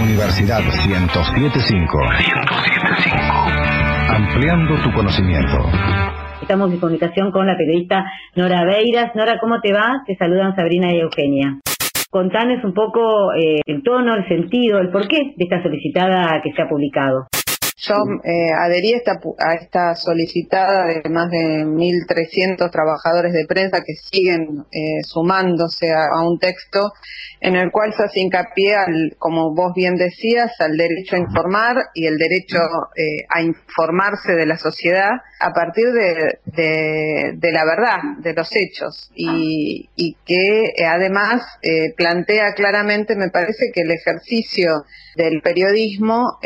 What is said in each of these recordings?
Universidad 1075. 1075. Ampliando tu conocimiento. Estamos en comunicación con la periodista Nora Beiras. Nora, ¿cómo te va? Te saludan Sabrina y Eugenia. Contanos un poco eh, el tono, el sentido, el porqué de esta solicitada que se ha publicado. Yo eh, adherí a esta, a esta solicitada de más de 1.300 trabajadores de prensa que siguen eh, sumándose a, un texto en el cual se hace hincapié, al, como vos bien decías, al derecho a informar y el derecho eh, a informarse de la sociedad a partir de, de, la verdad, de los hechos, y, y que además plantea claramente, me parece que el ejercicio del periodismo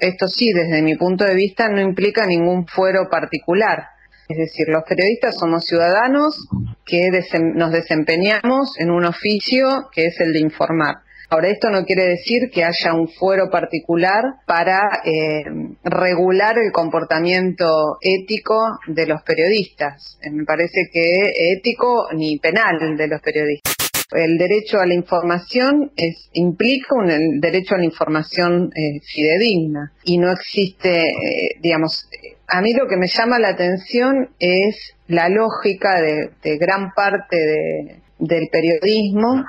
esto sí, desde mi punto de vista, no implica ningún fuero particular. Es decir, los periodistas somos ciudadanos que nos desempeñamos en un oficio que es el de informar. Ahora, esto no quiere decir que haya un fuero particular para eh, regular el comportamiento ético de los periodistas. Me parece que ético ni penal de los periodistas. El derecho a la información es, implica un derecho a la información eh, fidedigna y no existe, eh, digamos, a mí lo que me llama la atención es la lógica de, gran parte del periodismo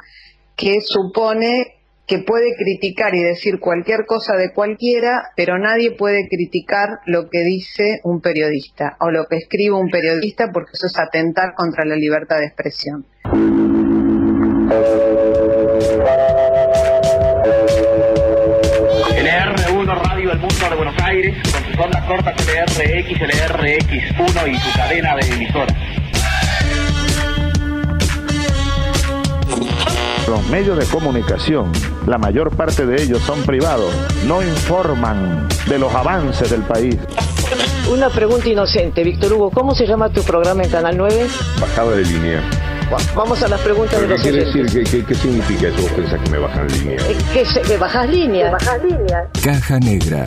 que supone que puede criticar y decir cualquier cosa de cualquiera, pero nadie puede criticar lo que dice un periodista o lo que escribe un periodista porque eso es atentar contra la libertad de expresión. LR1 Radio El Mundo de Buenos Aires, con sus ondas cortas LRX, LRX1 y su cadena de emisoras. Los medios de comunicación, la mayor parte de ellos son privados, no informan de los avances del país. Una pregunta inocente, Víctor Hugo, ¿cómo se llama tu programa en Canal 9? Bajada de línea. Vamos a las preguntas de los ¿Qué quiere decir? ¿Qué, significa eso? ¿Vos pensás que me bajan línea? Eh, que, se, bajas línea. bajas línea. Caja Negra.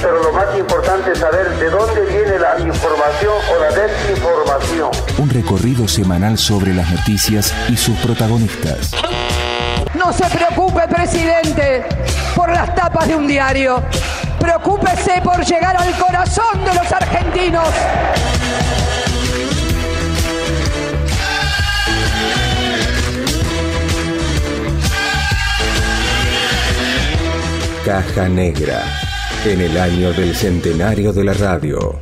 Pero lo más importante es saber de dónde viene la información o la desinformación. Un recorrido semanal sobre las noticias y sus protagonistas. No se preocupe, presidente, por las tapas de un diario. Preocúpese por llegar al corazón de los argentinos. Caja Negra, en el año del centenario de la radio.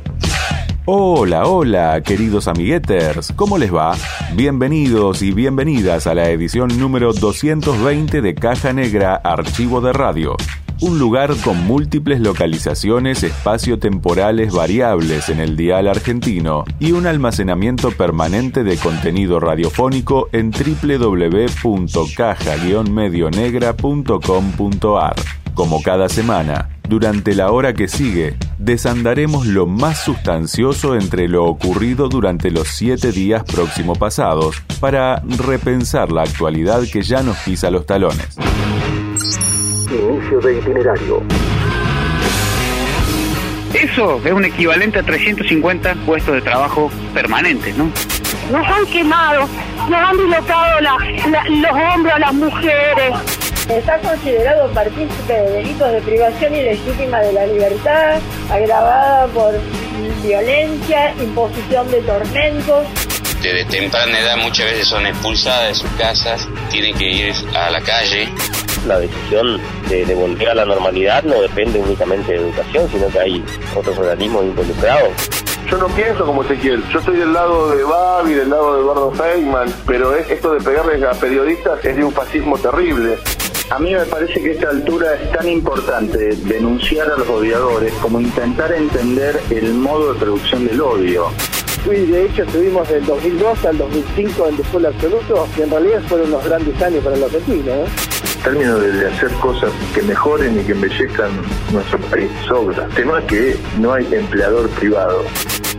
Hola, hola, queridos amigueters, ¿cómo les va? Bienvenidos y bienvenidas a la edición número 220 de Caja Negra Archivo de Radio. Un lugar con múltiples localizaciones espacio-temporales variables en el dial argentino y un almacenamiento permanente de contenido radiofónico en www.caja-medionegra.com.ar. Como cada semana, durante la hora que sigue, desandaremos lo más sustancioso entre lo ocurrido durante los siete días próximo pasados para repensar la actualidad que ya nos pisa los talones. Inicio de itinerario. Eso es un equivalente a 350 puestos de trabajo permanentes, ¿no? Nos han quemado, nos han dislocado los hombros a las mujeres Está considerado partícipe de delitos de privación ilegítima de la libertad, agravada por violencia, imposición de tormentos. Desde temprana edad muchas veces son expulsadas de sus casas, tienen que ir a la calle. La decisión de, volver a la normalidad no depende únicamente de educación, sino que hay otros organismos involucrados. Yo no pienso como Ezequiel, yo estoy del lado de Babi, del lado de Eduardo Feynman, pero esto de pegarles a periodistas es de un fascismo terrible. A mí me parece que esta altura es tan importante denunciar a los odiadores como intentar entender el modo de producción del odio. Y de hecho estuvimos del 2002 al 2005 en después absoluto, y en realidad fueron unos grandes años para los argentinos. En términos de, hacer cosas que mejoren y que embellezcan nuestro país, sobra. El tema es que no hay empleador privado.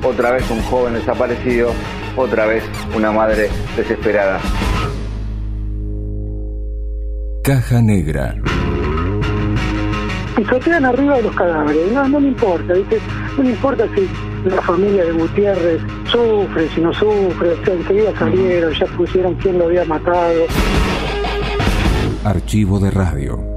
Otra vez un joven desaparecido, otra vez una madre desesperada. Caja Negra. Y quedan arriba de los cadáveres, no, no me importa, ¿viste? No me importa si la familia de Gutiérrez sufre, si no sufre, enseguida salieron, ya pusieron quién lo había matado. Archivo de radio.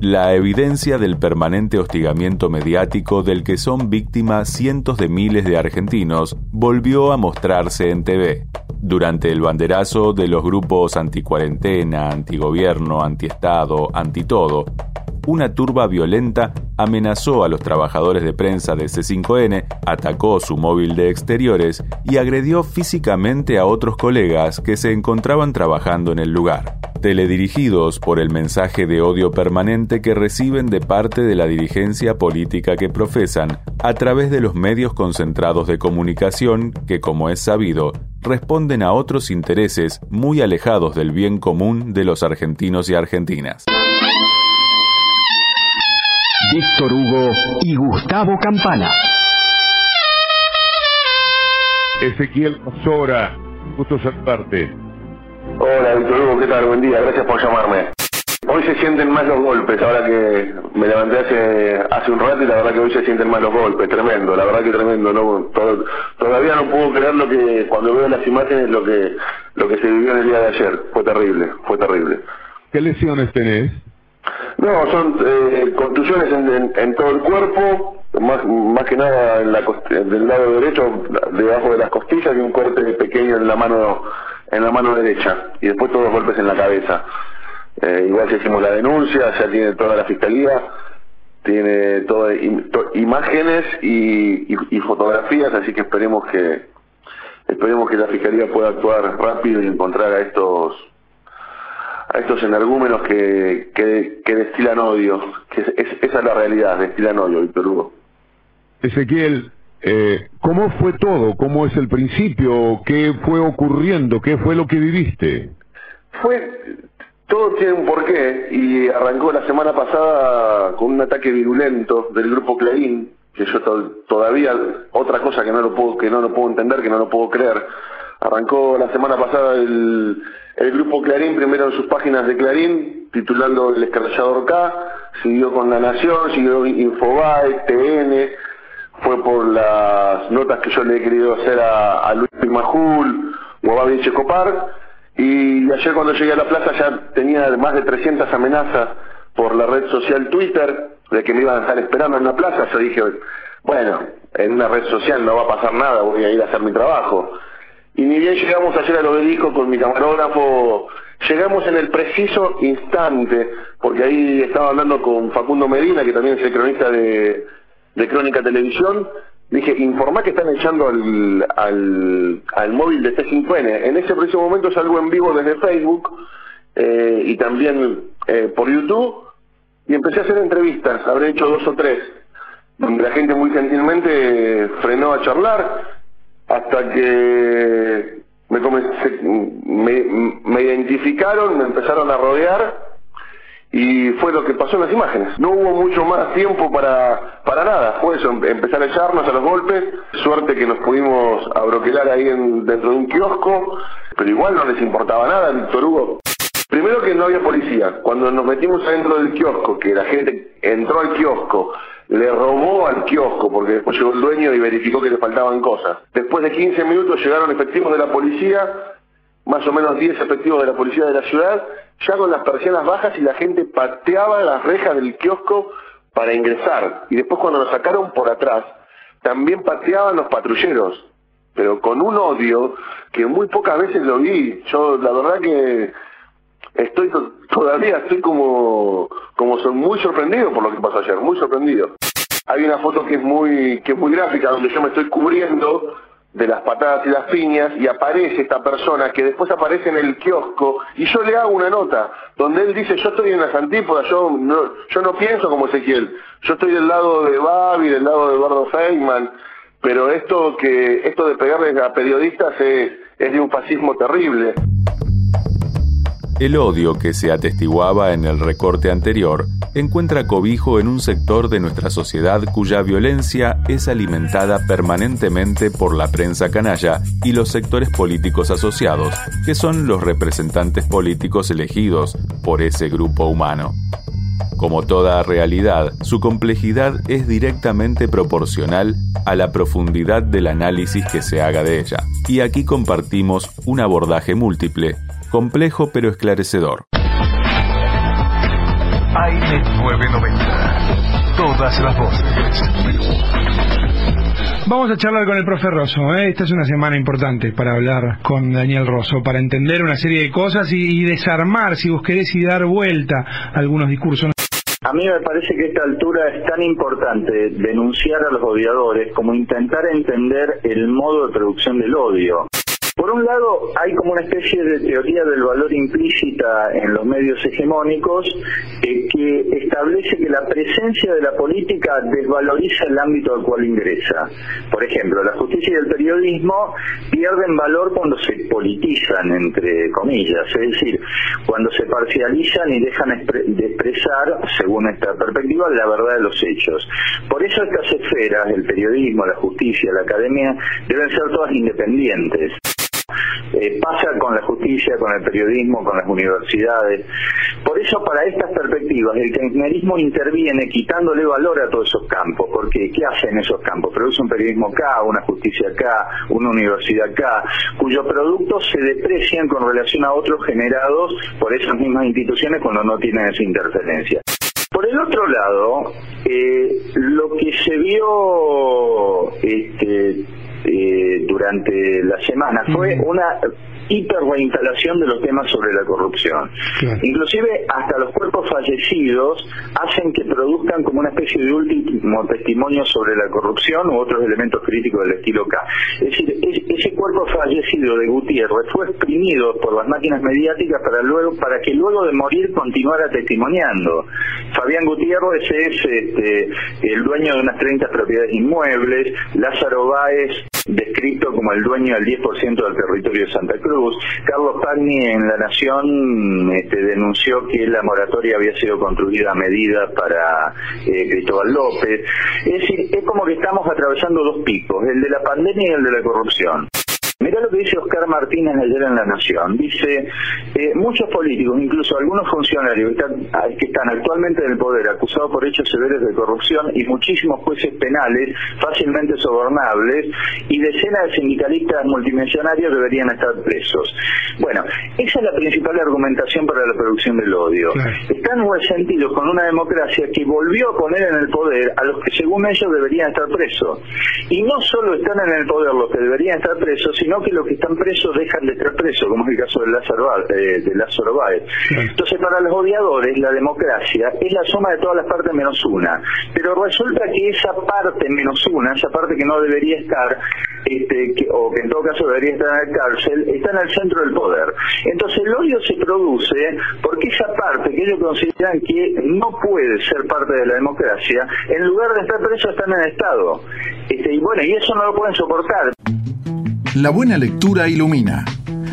La evidencia del permanente hostigamiento mediático del que son víctimas cientos de miles de argentinos volvió a mostrarse en TV. Durante el banderazo de los grupos anticuarentena, antigobierno, antiestado, antitodo, una turba violenta amenazó a los trabajadores de prensa de C5N, atacó su móvil de exteriores y agredió físicamente a otros colegas que se encontraban trabajando en el lugar. Teledirigidos por el mensaje de odio permanente que reciben de parte de la dirigencia política que profesan, a través de los medios concentrados de comunicación que, como es sabido, responden a otros intereses muy alejados del bien común de los argentinos y argentinas. Víctor Hugo y Gustavo Campana. Ezequiel Sora, gusto saludarte. Hola, Víctor Hugo, ¿qué tal? Buen día, gracias por llamarme. Hoy se sienten más los golpes, ahora que me levanté hace, hace un rato y la verdad que hoy se sienten más los golpes, tremendo, la verdad que tremendo, no todavía no puedo creer lo que cuando veo las imágenes lo que lo que se vivió en el día de ayer, fue terrible, fue terrible. ¿Qué lesiones tenés? No, son eh, contusiones en, todo el cuerpo, más, más que nada en la del lado derecho, debajo de las costillas y un corte pequeño en la mano en la mano derecha y después todos los golpes en la cabeza. Eh, igual si hicimos la denuncia, ya tiene toda la fiscalía, tiene todas imágenes y, y, fotografías, así que esperemos que esperemos que la fiscalía pueda actuar rápido y encontrar a estos a estos energúmenos que, que, destilan odio, que es, esa es la realidad, destilan odio, Víctor Hugo. Ezequiel, eh, ¿cómo fue todo? ¿Cómo es el principio? ¿Qué fue ocurriendo? ¿Qué fue lo que viviste? Fue, todo tiene un porqué y arrancó la semana pasada con un ataque virulento del grupo Clarín, que yo todavía, otra cosa que no lo puedo, que no lo puedo entender, que no lo puedo creer, arrancó la semana pasada el el grupo Clarín, primero en sus páginas de Clarín, titulando El Escarchallador K, siguió con La Nación, siguió Infobae, TN, fue por las notas que yo le he querido hacer a, Luis Pimajul o a Babi Checopar, y ayer cuando llegué a la plaza ya tenía más de 300 amenazas por la red social Twitter, de que me iban a estar esperando en la plaza, yo dije, bueno, en una red social no va a pasar nada, voy a ir a hacer mi trabajo. Y ni bien llegamos ayer al obelisco con mi camarógrafo, llegamos en el preciso instante, porque ahí estaba hablando con Facundo Medina, que también es el cronista de, Crónica Televisión, dije, informa que están echando al, al, móvil de C5N. En ese preciso momento salgo en vivo desde Facebook eh, y también eh, por YouTube y empecé a hacer entrevistas, habré hecho dos o tres, donde la gente muy gentilmente frenó a charlar hasta que me, me, identificaron, me empezaron a rodear y fue lo que pasó en las imágenes. No hubo mucho más tiempo para, para nada, fue eso, empezar a echarnos a los golpes, suerte que nos pudimos abroquelar ahí en, dentro de un kiosco, pero igual no les importaba nada, Víctor Hugo. Primero que no había policía, cuando nos metimos adentro del kiosco, que la gente entró al kiosco, le robó al kiosco porque después llegó el dueño y verificó que le faltaban cosas. Después de 15 minutos llegaron efectivos de la policía, más o menos 10 efectivos de la policía de la ciudad, ya con las persianas bajas y la gente pateaba las rejas del kiosco para ingresar. Y después cuando nos sacaron por atrás, también pateaban los patrulleros, pero con un odio que muy pocas veces lo vi. Yo la verdad que estoy todavía estoy como como son muy sorprendido por lo que pasó ayer, muy sorprendido. Hay una foto que es muy que es muy gráfica donde yo me estoy cubriendo de las patadas y las piñas y aparece esta persona que después aparece en el kiosco y yo le hago una nota donde él dice yo estoy en las antípodas, yo no, yo no pienso como Ezequiel, yo estoy del lado de Babi, del lado de Eduardo Feynman, pero esto que esto de pegarles a periodistas es, es de un fascismo terrible. El odio que se atestiguaba en el recorte anterior encuentra cobijo en un sector de nuestra sociedad cuya violencia es alimentada permanentemente por la prensa canalla y los sectores políticos asociados, que son los representantes políticos elegidos por ese grupo humano. Como toda realidad, su complejidad es directamente proporcional a la profundidad del análisis que se haga de ella. Y aquí compartimos un abordaje múltiple, complejo pero esclarecedor. Aire 990. Todas las voces. Vamos a charlar con el profe Rosso. ¿eh? Esta es una semana importante para hablar con Daniel Rosso, para entender una serie de cosas y, y desarmar, si vos querés, y dar vuelta a algunos discursos. A mí me parece que a esta altura es tan importante denunciar a los odiadores como intentar entender el modo de producción del odio. Por un lado, hay como una especie de teoría del valor implícita en los medios hegemónicos eh, que establece que la presencia de la política desvaloriza el ámbito al cual ingresa. Por ejemplo, la justicia y el periodismo pierden valor cuando se politizan, entre comillas, es decir, cuando se parcializan y dejan de expresar, según esta perspectiva, la verdad de los hechos. Por eso estas esferas, el periodismo, la justicia, la academia, deben ser todas independientes. Eh, pasa con la justicia, con el periodismo, con las universidades. Por eso, para estas perspectivas, el kirchnerismo interviene quitándole valor a todos esos campos, porque ¿qué hacen esos campos? Produce un periodismo acá, una justicia acá, una universidad acá, cuyos productos se deprecian con relación a otros generados por esas mismas instituciones cuando no tienen esa interferencia. Por el otro lado, eh, lo que se vio este, eh, durante la semana fue una hiper reinstalación de los temas sobre la corrupción. Inclusive hasta los cuerpos fallecidos hacen que produzcan como una especie de último testimonio sobre la corrupción u otros elementos críticos del estilo K. Es decir, ese cuerpo fallecido de Gutiérrez fue exprimido por las máquinas mediáticas para luego para que luego de morir continuara testimoniando. Fabián Gutiérrez es este, el dueño de unas 30 propiedades inmuebles, Lázaro Báez descrito como el dueño del 10% del territorio de Santa Cruz. Carlos Pagni en La Nación este, denunció que la moratoria había sido construida a medida para eh, Cristóbal López. Es decir, es como que estamos atravesando dos picos, el de la pandemia y el de la corrupción. Mira lo que dice Oscar Martínez ayer en La Nación. Dice, eh, muchos políticos, incluso algunos funcionarios que están, ah, que están, actualmente en el poder acusados por hechos severos de corrupción y muchísimos jueces penales fácilmente sobornables y decenas de sindicalistas multimillonarios deberían estar presos. Bueno, esa es la principal argumentación para la producción del odio. Están resentidos con una democracia que volvió a poner en el poder a los que según ellos deberían estar presos. Y no solo están en el poder los que deberían estar presos, sino sino que los que están presos dejan de estar presos, como es el caso de Lázaro, eh, de Lázaro Báez. Entonces, para los odiadores, la democracia es la suma de todas las partes menos una. Pero resulta que esa parte menos una, esa parte que no debería estar, este, que, o que en todo caso debería estar en la cárcel, está en el centro del poder. Entonces, el odio se produce porque esa parte que ellos consideran que no puede ser parte de la democracia, en lugar de estar preso, están en el Estado. Este, y bueno, y eso no lo pueden soportar. La buena lectura ilumina.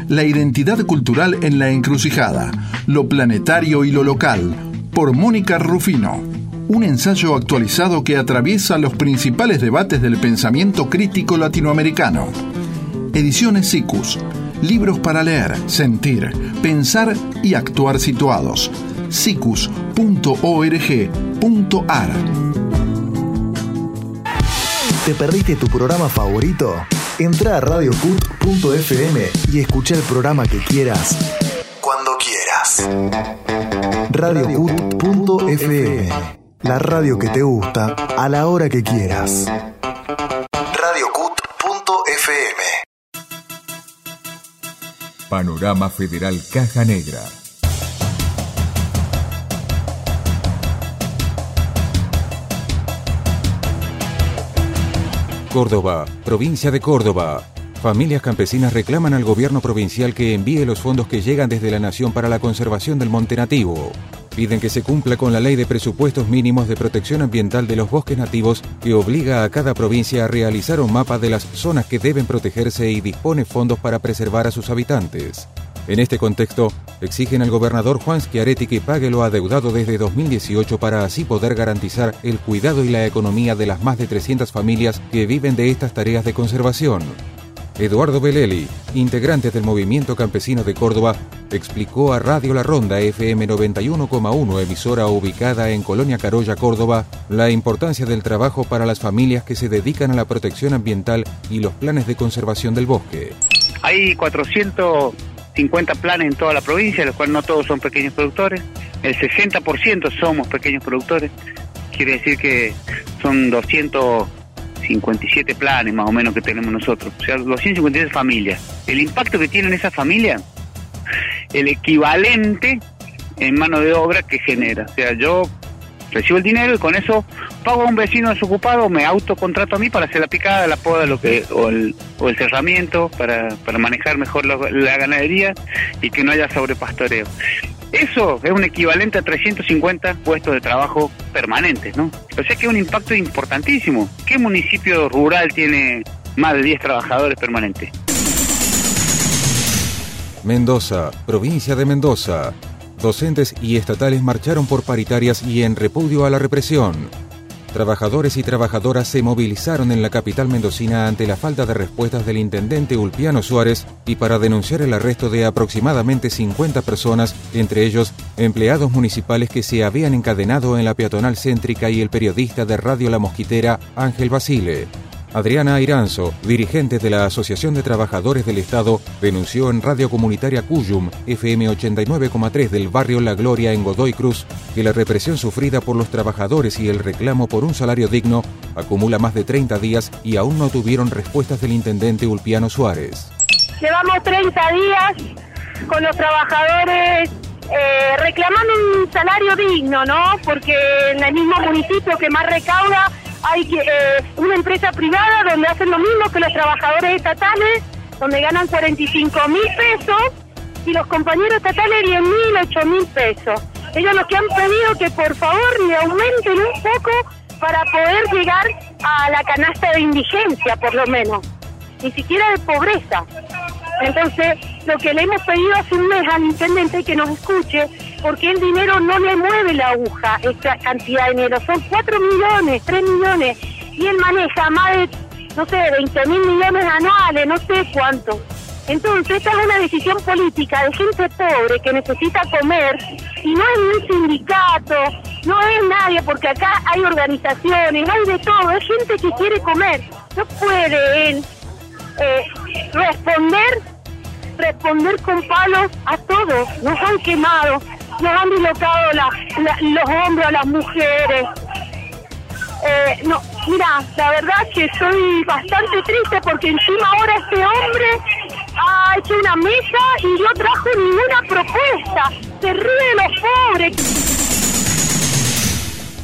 La identidad cultural en la encrucijada. Lo planetario y lo local. Por Mónica Rufino. Un ensayo actualizado que atraviesa los principales debates del pensamiento crítico latinoamericano. Ediciones SICUS. Libros para leer, sentir, pensar y actuar situados. sicus.org.ar ¿Te perdiste tu programa favorito? Entra a radiocut.fm y escucha el programa que quieras cuando quieras. Radiocut.fm La radio que te gusta a la hora que quieras. Radiocut.fm Panorama Federal Caja Negra. Córdoba, provincia de Córdoba. Familias campesinas reclaman al gobierno provincial que envíe los fondos que llegan desde la Nación para la conservación del monte nativo. Piden que se cumpla con la ley de presupuestos mínimos de protección ambiental de los bosques nativos que obliga a cada provincia a realizar un mapa de las zonas que deben protegerse y dispone fondos para preservar a sus habitantes. En este contexto, exigen al gobernador Juan Schiaretti que pague lo adeudado desde 2018 para así poder garantizar el cuidado y la economía de las más de 300 familias que viven de estas tareas de conservación. Eduardo Beleli, integrante del Movimiento Campesino de Córdoba, explicó a Radio La Ronda FM 91,1, emisora ubicada en Colonia Carolla, Córdoba, la importancia del trabajo para las familias que se dedican a la protección ambiental y los planes de conservación del bosque. Hay 450 planes en toda la provincia, los cuales no todos son pequeños productores. El 60% somos pequeños productores. Quiere decir que son 257 planes más o menos que tenemos nosotros. O sea, 257 familias. El impacto que tienen esas familias, el equivalente en mano de obra que genera. O sea, yo recibo el dinero y con eso pago a un vecino desocupado, me autocontrato a mí para hacer la picada, la poda, lo que, o, el, o el cerramiento, para, para manejar mejor la, ganadería y que no haya sobrepastoreo. Eso es un equivalente a 350 puestos de trabajo permanentes, ¿no? O sea que es un impacto importantísimo. ¿Qué municipio rural tiene más de 10 trabajadores permanentes? Mendoza, provincia de Mendoza. Docentes y estatales marcharon por paritarias y en repudio a la represión. Trabajadores y trabajadoras se movilizaron en la capital mendocina ante la falta de respuestas del intendente Ulpiano Suárez y para denunciar el arresto de aproximadamente 50 personas, entre ellos empleados municipales que se habían encadenado en la peatonal céntrica y el periodista de Radio La Mosquitera Ángel Basile. Adriana Iranzo, dirigente de la Asociación de Trabajadores del Estado, denunció en Radio Comunitaria Cuyum, FM 89,3 del barrio La Gloria en Godoy Cruz, que la represión sufrida por los trabajadores y el reclamo por un salario digno acumula más de 30 días y aún no tuvieron respuestas del intendente Ulpiano Suárez. Llevamos 30 días con los trabajadores eh, reclamando un salario digno, ¿no? Porque en el mismo municipio que más recauda hay eh, una empresa privada donde hacen lo mismo que los trabajadores estatales, donde ganan 45 mil pesos y los compañeros estatales 10 mil, 8 mil pesos. Ellos lo que han pedido que por favor le aumenten un poco para poder llegar a la canasta de indigencia, por lo menos, ni siquiera de pobreza. Entonces, lo que le hemos pedido hace un mes al intendente que nos escuche, porque el dinero no le mueve la aguja, esta cantidad de dinero. Son 4 millones, 3 millones, y él maneja más de, no sé, 20 mil millones anuales, no sé cuánto. Entonces, esta es una decisión política de gente pobre que necesita comer, y no es un sindicato, no es nadie, porque acá hay organizaciones, hay de todo, es gente que quiere comer. No puede él eh, responder responder con palos a todos. Nos han quemado, nos han dislocado los hombros a las mujeres. Eh, no, mira, la verdad que estoy bastante triste porque encima ahora este hombre ha hecho una mesa y no trajo ninguna propuesta. Se ríe los pobres.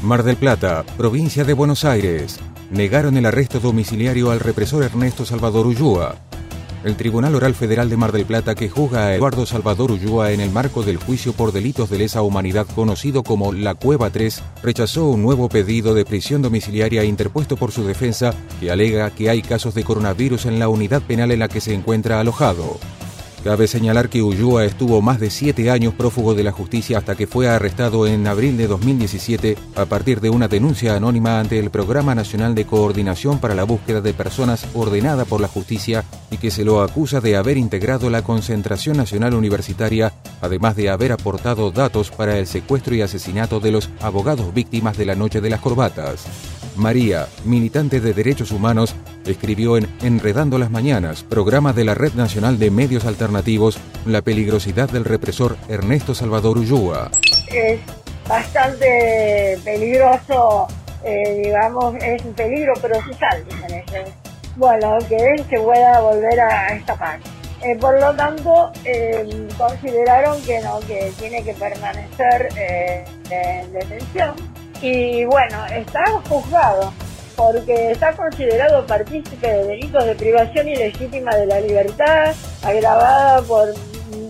Mar del Plata, provincia de Buenos Aires. Negaron el arresto domiciliario al represor Ernesto Salvador Ullúa. El Tribunal Oral Federal de Mar del Plata, que juzga a Eduardo Salvador Ullúa en el marco del juicio por delitos de lesa humanidad conocido como La Cueva 3, rechazó un nuevo pedido de prisión domiciliaria interpuesto por su defensa, que alega que hay casos de coronavirus en la unidad penal en la que se encuentra alojado. Cabe señalar que Ullúa estuvo más de siete años prófugo de la justicia hasta que fue arrestado en abril de 2017 a partir de una denuncia anónima ante el Programa Nacional de Coordinación para la Búsqueda de Personas ordenada por la justicia y que se lo acusa de haber integrado la Concentración Nacional Universitaria, además de haber aportado datos para el secuestro y asesinato de los abogados víctimas de la Noche de las Corbatas. María, militante de derechos humanos, escribió en Enredando las Mañanas, programa de la Red Nacional de Medios Alternativos, la peligrosidad del represor Ernesto Salvador Ullúa. Es bastante peligroso, eh, digamos, es un peligro, pero se sale. Bueno, que se pueda volver a escapar. Eh, por lo tanto, eh, consideraron que no, que tiene que permanecer en detención y bueno, está juzgado porque está considerado partícipe de delitos de privación ilegítima de la libertad, agravada por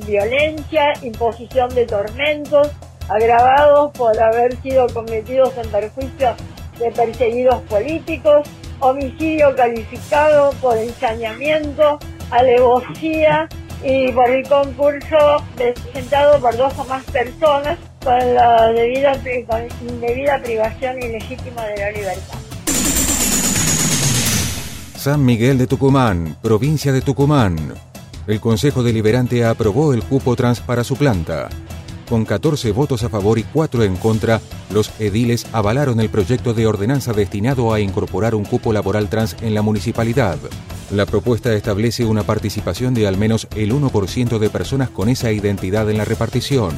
violencia, imposición de tormentos, agravados por haber sido cometidos en perjuicio de perseguidos políticos, homicidio calificado por ensañamiento, alevosía y por el concurso presentado por dos o más personas con la debida, con indebida privación ilegítima de la libertad. San Miguel de Tucumán, provincia de Tucumán. El Consejo Deliberante aprobó el cupo trans para su planta. Con 14 votos a favor y 4 en contra, los ediles avalaron el proyecto de ordenanza destinado a incorporar un cupo laboral trans en la municipalidad. La propuesta establece una participación de al menos el 1% de personas con esa identidad en la repartición.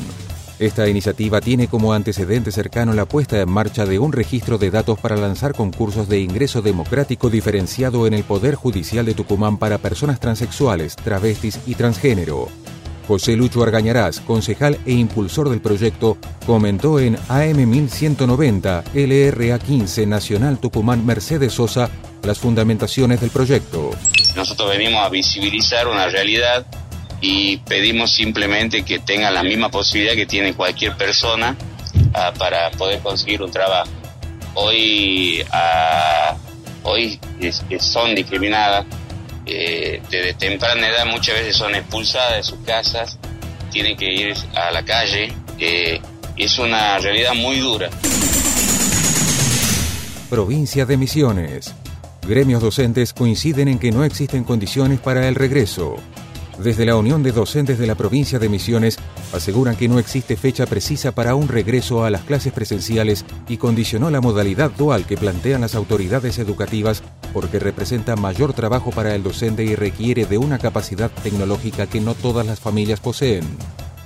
Esta iniciativa tiene como antecedente cercano la puesta en marcha de un registro de datos para lanzar concursos de ingreso democrático diferenciado en el Poder Judicial de Tucumán para personas transexuales, travestis y transgénero. José Lucho Argañarás, concejal e impulsor del proyecto, comentó en AM 1190 LRA 15 Nacional Tucumán Mercedes Sosa las fundamentaciones del proyecto. Nosotros venimos a visibilizar una realidad y pedimos simplemente que tengan la misma posibilidad que tiene cualquier persona uh, para poder conseguir un trabajo. Hoy, uh, hoy son discriminadas, eh, desde temprana edad muchas veces son expulsadas de sus casas, tienen que ir a la calle, eh, es una realidad muy dura. Provincia de Misiones. Gremios docentes coinciden en que no existen condiciones para el regreso. Desde la Unión de Docentes de la provincia de Misiones aseguran que no existe fecha precisa para un regreso a las clases presenciales y condicionó la modalidad dual que plantean las autoridades educativas porque representa mayor trabajo para el docente y requiere de una capacidad tecnológica que no todas las familias poseen.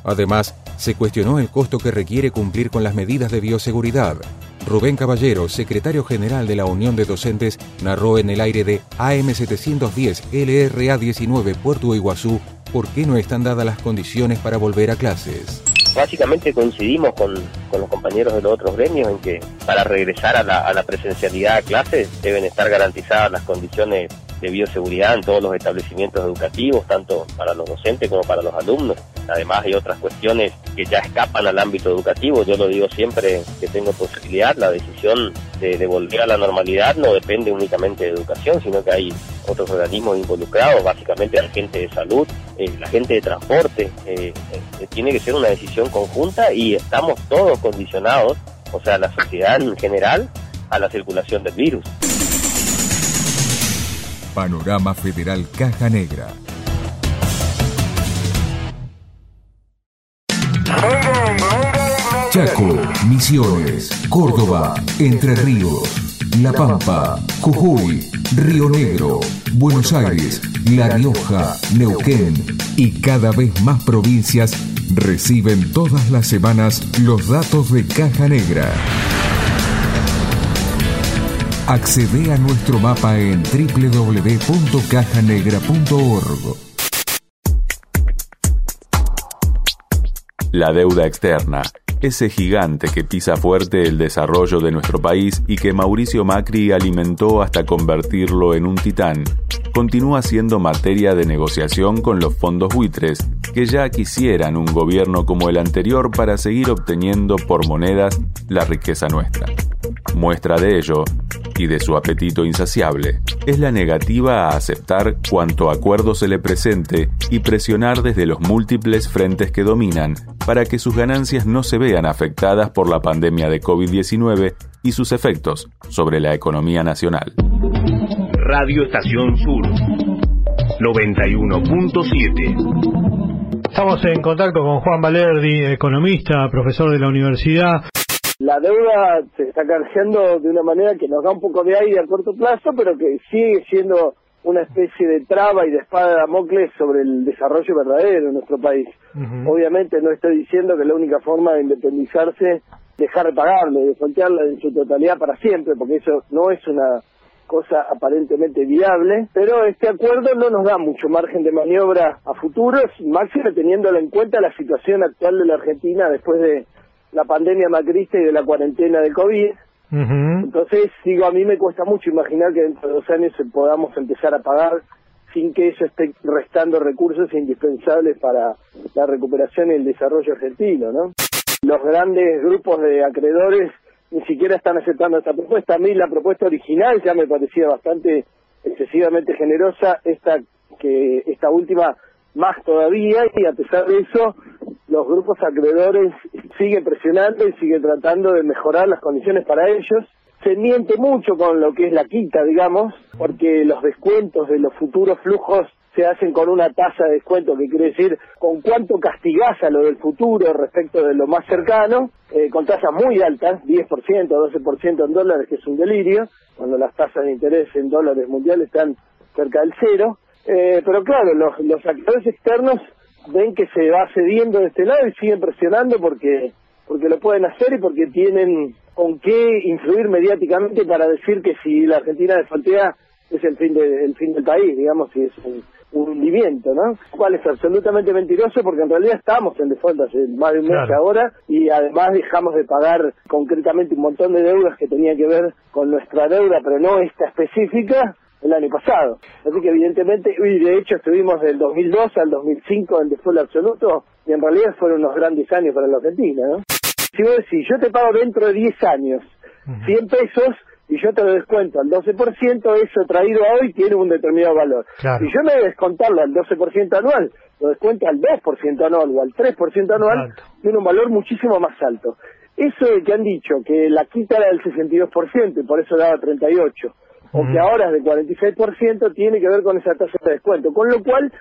Además, se cuestionó el costo que requiere cumplir con las medidas de bioseguridad. Rubén Caballero, secretario general de la Unión de Docentes, narró en el aire de AM710 LRA 19 Puerto Iguazú por qué no están dadas las condiciones para volver a clases. Básicamente coincidimos con, con los compañeros de los otros gremios en que para regresar a la, a la presencialidad a clases deben estar garantizadas las condiciones de bioseguridad en todos los establecimientos educativos, tanto para los docentes como para los alumnos. Además hay otras cuestiones que ya escapan al ámbito educativo. Yo lo digo siempre que tengo posibilidad, la decisión de, volver a la normalidad no depende únicamente de educación, sino que hay otros organismos involucrados, básicamente la gente de salud, eh, la gente de transporte. Eh, eh, tiene que ser una decisión conjunta y estamos todos condicionados, o sea, la sociedad en general, a la circulación del virus. Panorama Federal Caja Negra. Chaco, Misiones, Córdoba, Entre Ríos, La Pampa, Jujuy, Río Negro, Buenos Aires, La Rioja, Neuquén y cada vez más provincias reciben todas las semanas los datos de Caja Negra. Accede a nuestro mapa en www.cajanegra.org. La deuda externa, ese gigante que pisa fuerte el desarrollo de nuestro país y que Mauricio Macri alimentó hasta convertirlo en un titán, continúa siendo materia de negociación con los fondos buitres, que ya quisieran un gobierno como el anterior para seguir obteniendo por monedas la riqueza nuestra. Muestra de ello, y de su apetito insaciable, es la negativa a aceptar cuanto acuerdo se le presente y presionar desde los múltiples frentes que dominan para que sus ganancias no se vean afectadas por la pandemia de COVID-19 y sus efectos sobre la economía nacional. Radio Estación Sur 91.7 Estamos en contacto con Juan Valerdi, economista, profesor de la universidad. La deuda se está cargando de una manera que nos da un poco de aire a corto plazo, pero que sigue siendo una especie de traba y de espada de Damocles sobre el desarrollo verdadero de nuestro país. Obviamente no estoy diciendo que la única forma de independizarse es dejar de pagarlo, de frontearla en su totalidad para siempre, porque eso no es una cosa aparentemente viable, pero este acuerdo no nos da mucho margen de maniobra a futuros, máximo teniendo en cuenta la situación actual de la Argentina después de la pandemia macrista y de la cuarentena de COVID. Entonces, digo, a mí me cuesta mucho imaginar que dentro de dos años podamos empezar a pagar sin que eso esté restando recursos indispensables para la recuperación y el desarrollo argentino, ¿no? Los grandes grupos de acreedores ni siquiera están aceptando esta propuesta. A mí la propuesta original ya me parecía bastante excesivamente generosa, esta que esta última más todavía y a pesar de eso los grupos acreedores siguen presionando y siguen tratando de mejorar las condiciones para ellos. se miente mucho con lo que es la quita, digamos, porque los descuentos de los futuros flujos se hacen con una tasa de descuento, que quiere decir con cuánto castigás a lo del futuro respecto de lo más cercano, eh, con tasas muy altas, 10%, 12% en dólares, que es un delirio, cuando las tasas de interés en dólares mundiales están cerca del cero. Eh, pero claro, los, los actores externos ven que se va cediendo de este lado y siguen presionando porque porque lo pueden hacer y porque tienen con qué influir mediáticamente para decir que si la Argentina desfaltea es el fin de, el fin del país, digamos, si es un, un hundimiento, ¿no? Cual es absolutamente mentiroso porque en realidad estamos en default hace más de un mes ahora y además dejamos de pagar concretamente un montón de deudas que tenían que ver con nuestra deuda, pero no esta específica, el año pasado. Así que evidentemente, y de hecho estuvimos del 2002 al 2005 en default absoluto y en realidad fueron unos grandes años para la Argentina, ¿no? Si vos decís, yo te pago dentro de 10 años 100 pesos y yo te lo descuento al 12%, eso traído a hoy tiene un determinado valor. Claro. Si yo me descontarlo al 12% anual, lo descuento al 2% anual o al 3% anual, tiene un valor muchísimo más alto. Eso de que han dicho que la quita era del 62% y por eso daba 38%, o que ahora es del 46%, tiene que ver con esa tasa de descuento. Con lo cual,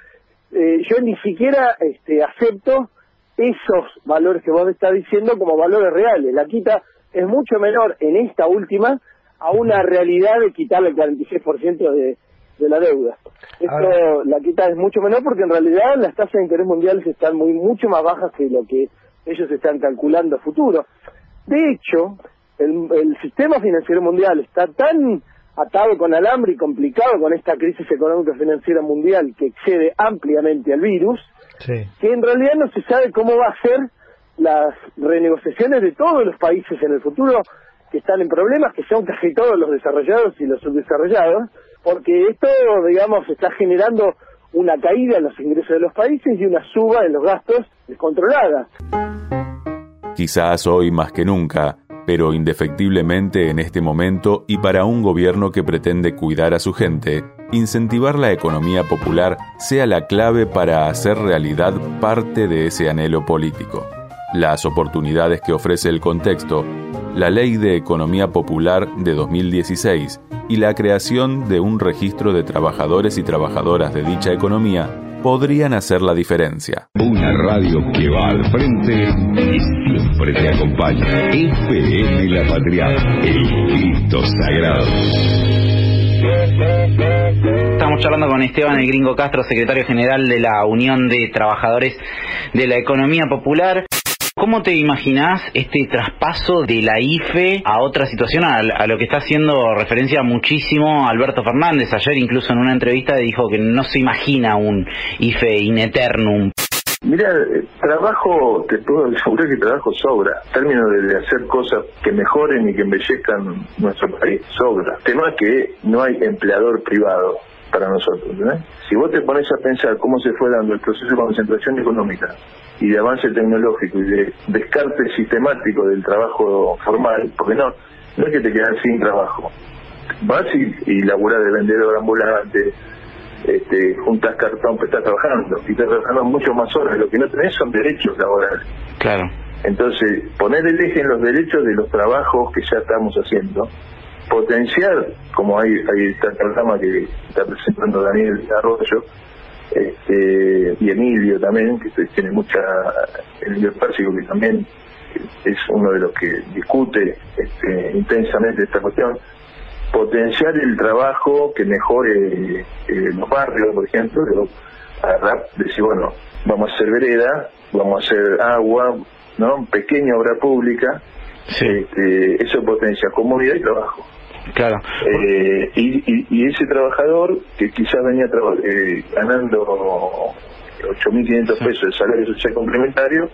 eh, yo ni siquiera este, acepto esos valores que vos me estás diciendo como valores reales. La quita es mucho menor en esta última a una realidad de quitarle el 46% de, de la deuda. Esto, la quita es mucho menor porque en realidad las tasas de interés mundiales están muy mucho más bajas que lo que ellos están calculando a futuro. De hecho, el, el sistema financiero mundial está tan atado con alambre y complicado con esta crisis económica financiera mundial que excede ampliamente al virus, que en realidad no se sabe cómo va a ser las renegociaciones de todos los países en el futuro que están en problemas, que son casi todos los desarrollados y los subdesarrollados, porque esto, digamos, está generando una caída en los ingresos de los países y una suba en los gastos descontrolada. Quizás hoy más que nunca, pero indefectiblemente en este momento y para un gobierno que pretende cuidar a su gente, incentivar la economía popular sea la clave para hacer realidad parte de ese anhelo político. Las oportunidades que ofrece el contexto, la Ley de Economía Popular de 2016 y la creación de un registro de trabajadores y trabajadoras de dicha economía podrían hacer la diferencia. Una radio que va al frente y siempre te acompaña. FM La Patria, el Cristo Sagrado. Estamos charlando con Esteban el Gringo Castro, secretario general de la Unión de Trabajadores de la Economía Popular. ¿Cómo te imaginás este traspaso de la IFE a otra situación, a, a, lo que está haciendo referencia muchísimo Alberto Fernández? Ayer incluso en una entrevista dijo que no se imagina un IFE in eternum. Mira, trabajo, te puedo asegurar que trabajo sobra. En de hacer cosas que mejoren y que embellezcan nuestro país, sobra. El tema que no hay empleador privado para nosotros. ¿eh? Si vos te pones a pensar cómo se fue dando el proceso de concentración económica y de avance tecnológico y de descarte sistemático del trabajo formal, porque no, no es que te quedas sin trabajo. Vas y, y laburás de vendedor ambulante, este, juntas cartón, pero estás trabajando, y estás trabajando mucho más horas. Lo que no tenés son derechos laborales. Claro. Entonces, poner el eje en los derechos de los trabajos que ya estamos haciendo, potenciar, como hay, hay está el programa que está presentando Daniel Arroyo, este, y Emilio también, que tiene mucha, Emilio Pérsico, que también es uno de los que discute este, intensamente esta cuestión, potenciar el trabajo que mejore eh, los barrios, por ejemplo, agarrar, decir, bueno, vamos a hacer vereda, vamos a hacer agua, ¿no? Pequeña obra pública, este, eso potencia comunidad y trabajo. Claro. Eh, y, y, y, ese trabajador que quizás venía eh, ganando 8.500 pesos de salario social complementario,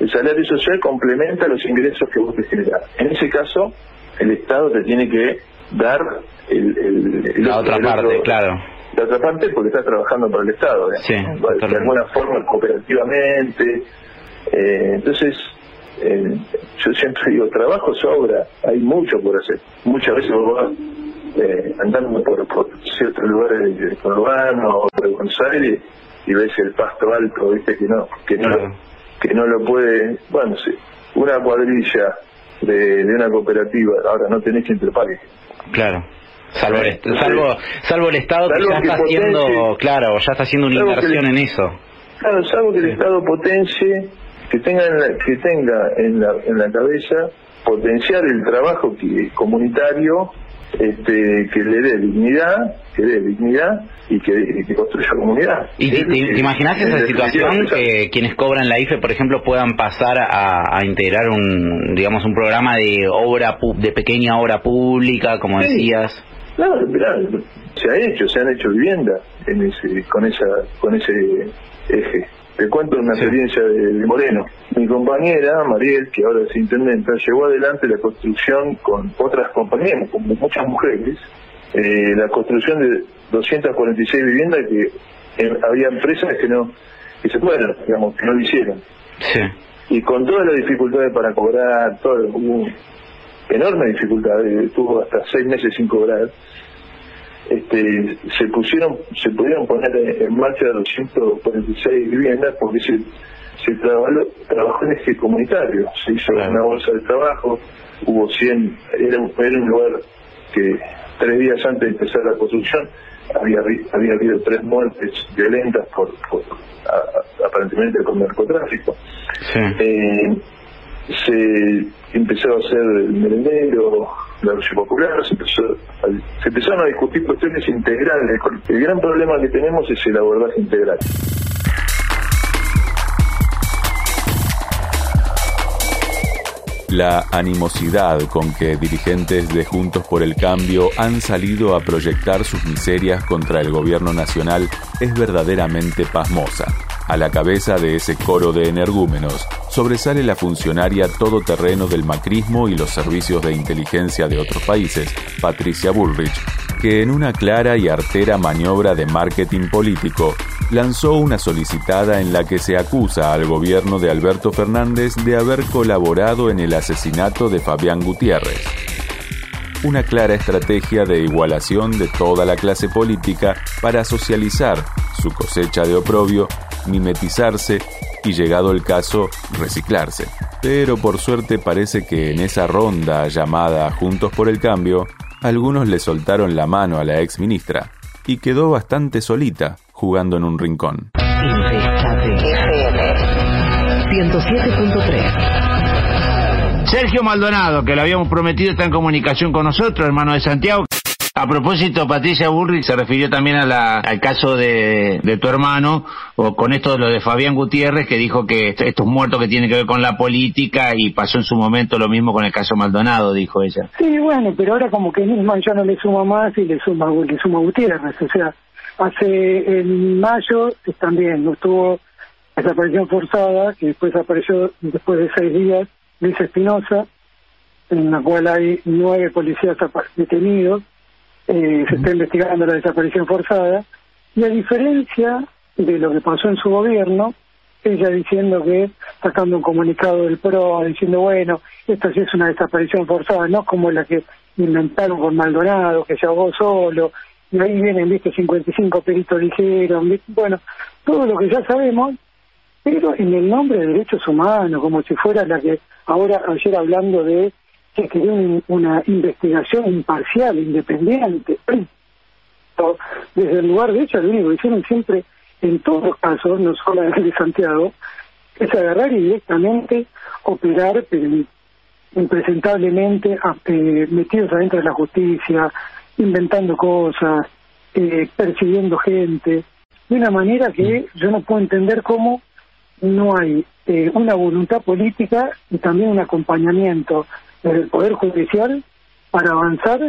el salario social complementa los ingresos que vos te generás. En ese caso, el Estado te tiene que dar el, el, el la otra parte, otro, claro. La otra parte porque estás trabajando para el Estado, sí, de alguna forma cooperativamente. Eh, entonces, eh, yo siempre digo, trabajo sobra, hay mucho por hacer. Muchas veces vos vas eh, andando por, por ciertos lugares de Conurbano o de Buenos Aires y ves el pasto alto, viste que no, que no, que no lo puede, bueno, sí, una cuadrilla de, de una cooperativa. Ahora no tenés quien te pague. Claro. Salvo el, Entonces, salvo, salvo el Estado que ya que está haciendo, claro, ya está haciendo una inversión en eso. Claro, salvo que el Estado potencie, que tenga en la, que tenga en la, en la cabeza potenciar el trabajo que, comunitario este, que le dé dignidad, que dé dignidad y que, que construya comunidad. ¿Y te, Es- te- te imaginas esa situación que quienes cobran la IFE, por ejemplo, puedan pasar a, a integrar un, digamos, un programa de obra pu- de pequeña obra pública, como Sí. decías? Claro, mirá, se ha hecho, se han hecho viviendas en ese, con esa, con ese eje. Te cuento una experiencia de, de Moreno. Mi compañera, Mariel, que ahora es intendenta, llevó adelante la construcción con otras compañeras, con muchas mujeres, eh, la construcción de 246 viviendas que eh, había empresas que no, que se fueron, digamos, que no lo hicieron. Sí. Y con todas las dificultades para cobrar, todo, hubo enorme dificultad, eh, estuvo hasta seis meses sin cobrar, este, se pusieron, se pudieron poner en marcha 246 viviendas porque se, se trabajó, trabajó en eje comunitario, se hizo una bolsa de trabajo, hubo 100, era, un- era un lugar que tres días antes de empezar la construcción había, había habido tres muertes violentas por, por a- aparentemente con narcotráfico. Eh, se empezó a hacer el merendero, la lucha popular, se, empezó se empezaron a discutir cuestiones integrales. El gran problema que tenemos es el abordaje integral. La animosidad con que dirigentes de Juntos por el Cambio han salido a proyectar sus miserias contra el gobierno nacional es verdaderamente pasmosa. A la cabeza de ese coro de energúmenos sobresale la funcionaria todoterreno del macrismo y los servicios de inteligencia de otros países, Patricia Bullrich, que en una clara y artera maniobra de marketing político lanzó una solicitada en la que se acusa al gobierno de Alberto Fernández de haber colaborado en el asesinato de Fabián Gutiérrez. Una clara estrategia de igualación de toda la clase política para socializar su cosecha de oprobio, mimetizarse y, llegado el caso, reciclarse. Pero por suerte parece que en esa ronda llamada Juntos por el Cambio, algunos le soltaron la mano a la ex ministra y quedó bastante solita jugando en un rincón. 107.3 Sergio Maldonado, que lo habíamos prometido, está en comunicación con nosotros, hermano de Santiago. A propósito, Patricia Burri se refirió también a la- al caso de, de tu hermano, o con esto de lo de Fabián Gutiérrez, que dijo que estos muertos que tienen que ver con la política y pasó en su momento lo mismo con el caso Maldonado, dijo ella. Sí, bueno, pero ahora como que Nisman ya no le suma más y le suma, le suma Gutiérrez. O sea, hace en mayo también no estuvo desaparición forzada, que después apareció después de seis días Luis Espinosa, en la cual hay nueve policías detenidos. Eh, se está investigando la desaparición forzada. Y a diferencia de lo que pasó en su gobierno, ella diciendo que, sacando un comunicado del PRO, diciendo, bueno, esta sí es una desaparición forzada, no como la que inventaron con Maldonado, que se ahogó solo, y ahí vienen, viste, 55 peritos ¿viste? bueno, todo lo que ya sabemos, pero en el nombre de derechos humanos, como si fuera la que ahora, ayer hablando de que quería un- una investigación imparcial, independiente, desde el lugar de hecho, lo único que hicieron siempre, en todos los casos, no solo en el de Santiago, es agarrar y directamente operar impresentablemente eh, metidos adentro de la justicia, inventando cosas, eh, persiguiendo gente, de una manera que yo no puedo entender cómo no hay eh, una voluntad política y también un acompañamiento del Poder Judicial para avanzar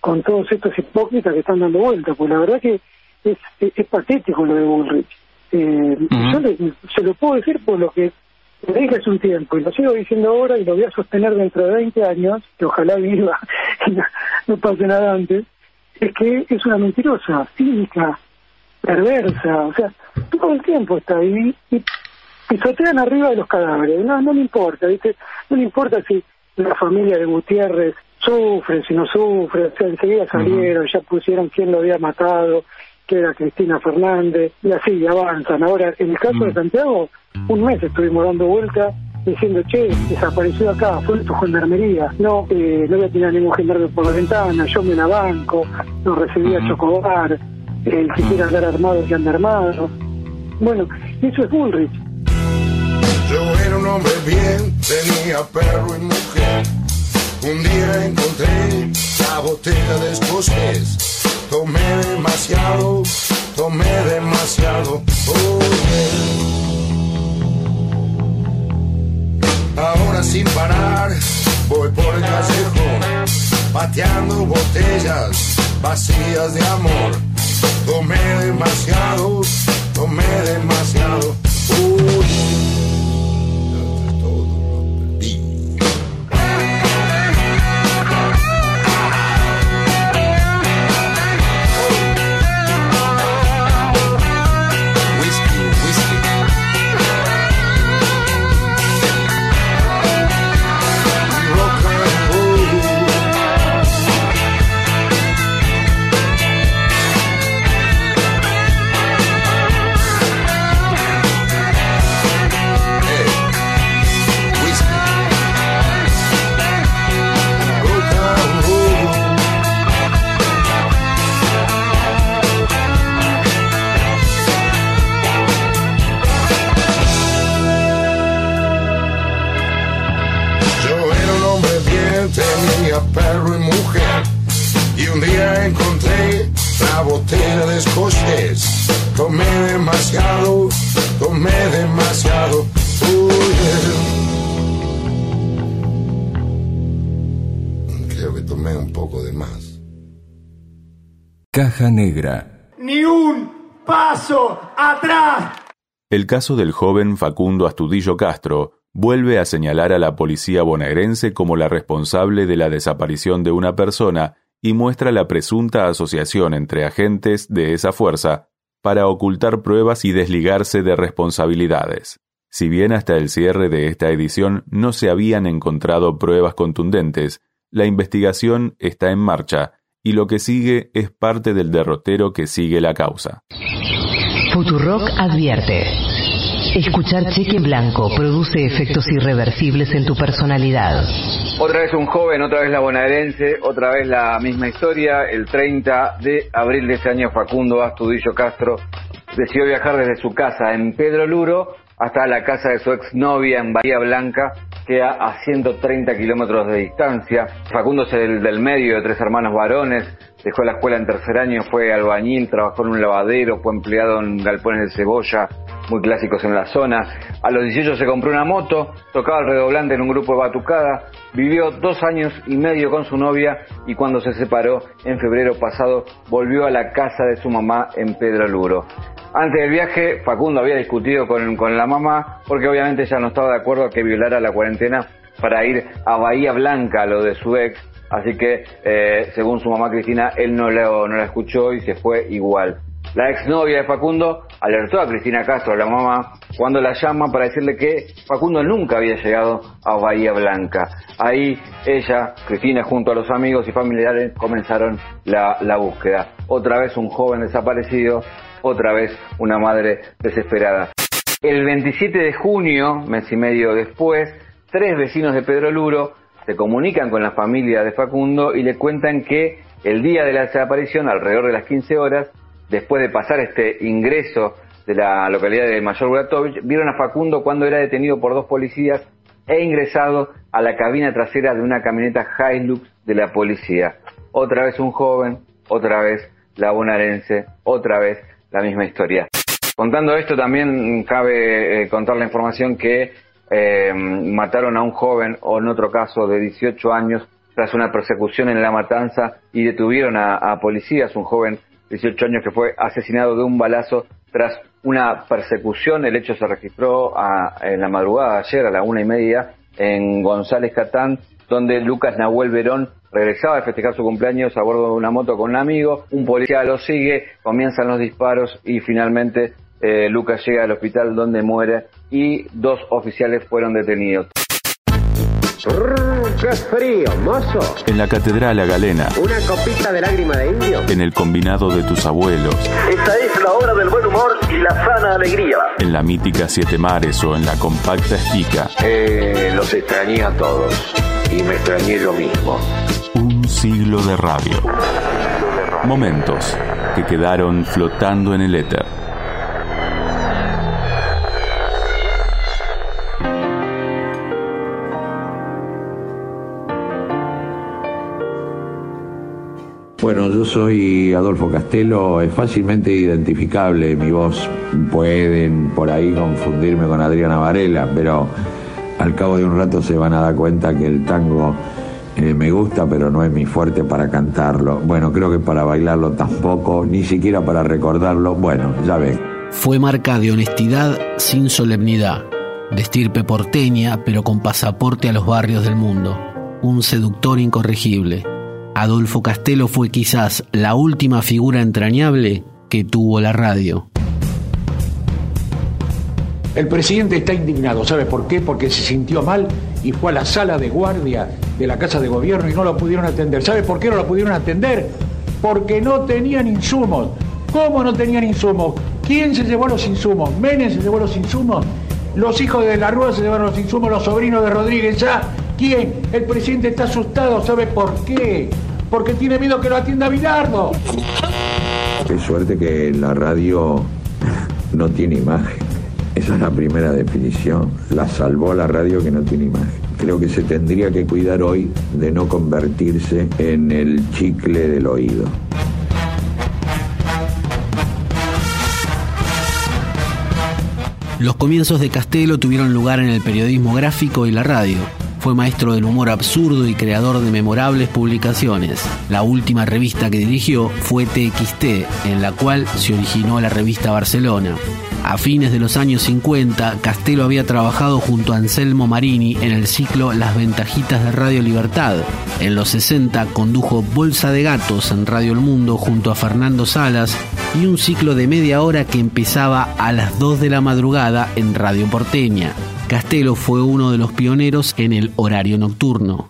con todos estos hipócritas que están dando vueltas, pues la verdad que es, es, es patético lo de Bullrich. Eh, Yo le- se lo puedo decir por lo que le dije hace un tiempo y lo sigo diciendo ahora y lo voy a sostener dentro de 20 años, que ojalá viva y no, no pase nada antes, es que es una mentirosa, cínica, perversa, o sea, todo el tiempo está ahí y pisotean arriba de los cadáveres, no, no le importa, ¿viste? No le importa si la familia de Gutiérrez sufre, si no sufre, o sea, enseguida salieron, ya pusieron quién lo había matado, que era Cristina Fernández, y así avanzan. Ahora, en el caso de Santiago, un mes estuvimos dando vuelta diciendo, che, desapareció acá, fue tu gendarmería. No, eh, no voy a tener ningún gendarme por la ventana, yo me la banco, no recibía chocobar, el que quiera andar armado que anda armado. Bueno, eso es Bullrich. Un hombre bien, tenía perro y mujer. Un día encontré la botella de escocés. Tomé demasiado, tomé demasiado. Oh, yeah. Ahora sin parar, voy por el callejón, pateando botellas vacías de amor. Tomé demasiado, tomé demasiado. Oh, Tomé demasiado, tomé demasiado. Oh, yeah. Creo que tomé un poco de más. Caja Negra. Ni un paso atrás. El caso del joven Facundo Astudillo Castro vuelve a señalar a la policía bonaerense como la responsable de la desaparición de una persona y muestra la presunta asociación entre agentes de esa fuerza para ocultar pruebas y desligarse de responsabilidades. Si bien hasta el cierre de esta edición no se habían encontrado pruebas contundentes, la investigación está en marcha y lo que sigue es parte del derrotero que sigue la causa. Futurock advierte. Escuchar cheque en blanco produce efectos irreversibles en tu personalidad. Otra vez un joven, otra vez la bonaerense, otra vez la misma historia. El 30 de abril de este año, Facundo Astudillo Castro decidió viajar desde su casa en Pedro Luro hasta la casa de su exnovia en Bahía Blanca, que a 130 kilómetros de distancia. Facundo es el del medio de tres hermanos varones, dejó la escuela en tercer año, fue albañil, trabajó en un lavadero, fue empleado en galpones de cebolla, muy clásicos en la zona. A los 18 se compró una moto, tocaba el redoblante en un grupo de batucada, vivió dos años y medio con su novia y cuando se separó en febrero pasado volvió a la casa de su mamá en Pedro Luro. Antes del viaje, Facundo había discutido con, con la mamá porque obviamente ella no estaba de acuerdo a que violara la cuarentena para ir a Bahía Blanca, lo de su ex, así que eh, según su mamá Cristina, él no, lo, no la escuchó y se fue igual. La exnovia de Facundo alertó a Cristina Castro, la mamá, cuando la llama para decirle que Facundo nunca había llegado a Bahía Blanca. Ahí ella, Cristina, junto a los amigos y familiares, comenzaron la, la búsqueda. Otra vez un joven desaparecido, otra vez una madre desesperada. El 27 de junio, mes y medio después, tres vecinos de Pedro Luro se comunican con la familia de Facundo y le cuentan que el día de la desaparición, alrededor de las 15 horas, después de pasar este ingreso de la localidad de Mayor Buratovich, vieron a Facundo cuando era detenido por dos policías e ingresado a la cabina trasera de una camioneta Hilux de la policía. Otra vez un joven, otra vez la bonaerense, otra vez la misma historia. Contando esto también cabe eh, contar la información que eh, mataron a un joven, o en otro caso de 18 años, tras una persecución en La Matanza y detuvieron a, policías, un joven 18 años que fue asesinado de un balazo tras una persecución. El hecho se registró a, en la madrugada de ayer a la una y media en González Catán, donde Lucas Nahuel Verón regresaba a festejar su cumpleaños a bordo de una moto con un amigo. Un policía lo sigue, comienzan los disparos y finalmente eh, Lucas llega al hospital donde muere y dos oficiales fueron detenidos. ¡Qué frío, mozo! En la Catedral La Galena. ¿Una copita de lágrima de indio? En el combinado de tus abuelos. Esta es la hora del buen humor y la sana alegría. En la mítica Siete Mares o en la compacta Estica. Eh, los extrañé a todos y me extrañé yo mismo. Un siglo de radio. Momentos que quedaron flotando en el éter. Bueno, yo soy Adolfo Castelo, es fácilmente identificable mi voz. Pueden por ahí confundirme con Adriana Varela, pero al cabo de un rato se van a dar cuenta que el tango eh, me gusta, pero no es mi fuerte para cantarlo. Bueno, creo que para bailarlo tampoco, ni siquiera para recordarlo. Bueno, ya ven. Fue marca de honestidad sin solemnidad, de estirpe porteña, pero con pasaporte a los barrios del mundo. Un seductor incorregible. Adolfo Castelo fue quizás la última figura entrañable que tuvo la radio. El presidente está indignado, ¿sabe por qué? Porque se sintió mal y fue a la sala de guardia de la Casa de Gobierno y no lo pudieron atender. ¿Sabe por qué no lo pudieron atender? Porque no tenían insumos. ¿Cómo no tenían insumos? ¿Quién se llevó los insumos? ¿Menem se llevó los insumos? ¿Los hijos de la Rúa se llevaron los insumos? ¿Los sobrinos de Rodríguez ya? ¿Quién? El presidente está asustado, ¿sabe por qué? Porque tiene miedo que lo atienda Bilardo. Qué suerte que la radio no tiene imagen. Esa es la primera definición. La salvó la radio que no tiene imagen. Creo que se tendría que cuidar hoy de no convertirse en el chicle del oído. Los comienzos de Castelo tuvieron lugar en el periodismo gráfico y la radio. Fue maestro del humor absurdo y creador de memorables publicaciones. La última revista que dirigió fue TXT, en la cual se originó la revista Barcelona. A fines de los años 50, Castelo había trabajado junto a Anselmo Marini en el ciclo Las Ventajitas de Radio Libertad. En los 60 condujo Bolsa de Gatos en Radio El Mundo junto a Fernando Salas y un ciclo de media hora que empezaba a las 2 de la madrugada en Radio Porteña. Castelo fue uno de los pioneros en el horario nocturno.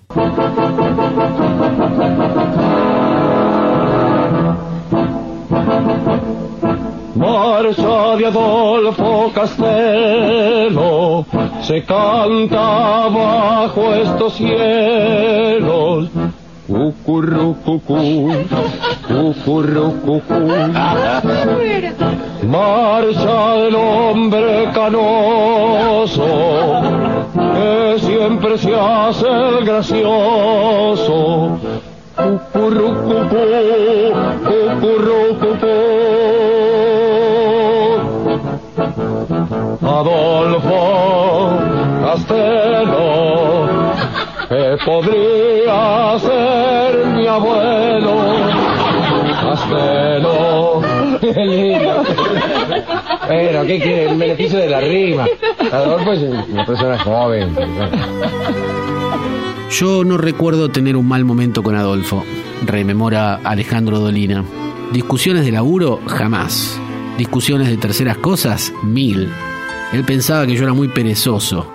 Marcha de Adolfo Castelo se canta bajo estos cielos. Cucurrucucú, cucurrucucú. Marcha del hombre canoso que siempre se hace el gracioso. Cucurrucucú, cucurrucucú. Adolfo Castelo, que podría ser mi abuelo. Castelo. Pero, ¿qué quiere? El beneficio de la rima. Adolfo es una persona joven. Yo no recuerdo tener un mal momento con Adolfo, rememora Alejandro Dolina. Discusiones de laburo, jamás. Discusiones de terceras cosas, mil. Él pensaba que yo era muy perezoso.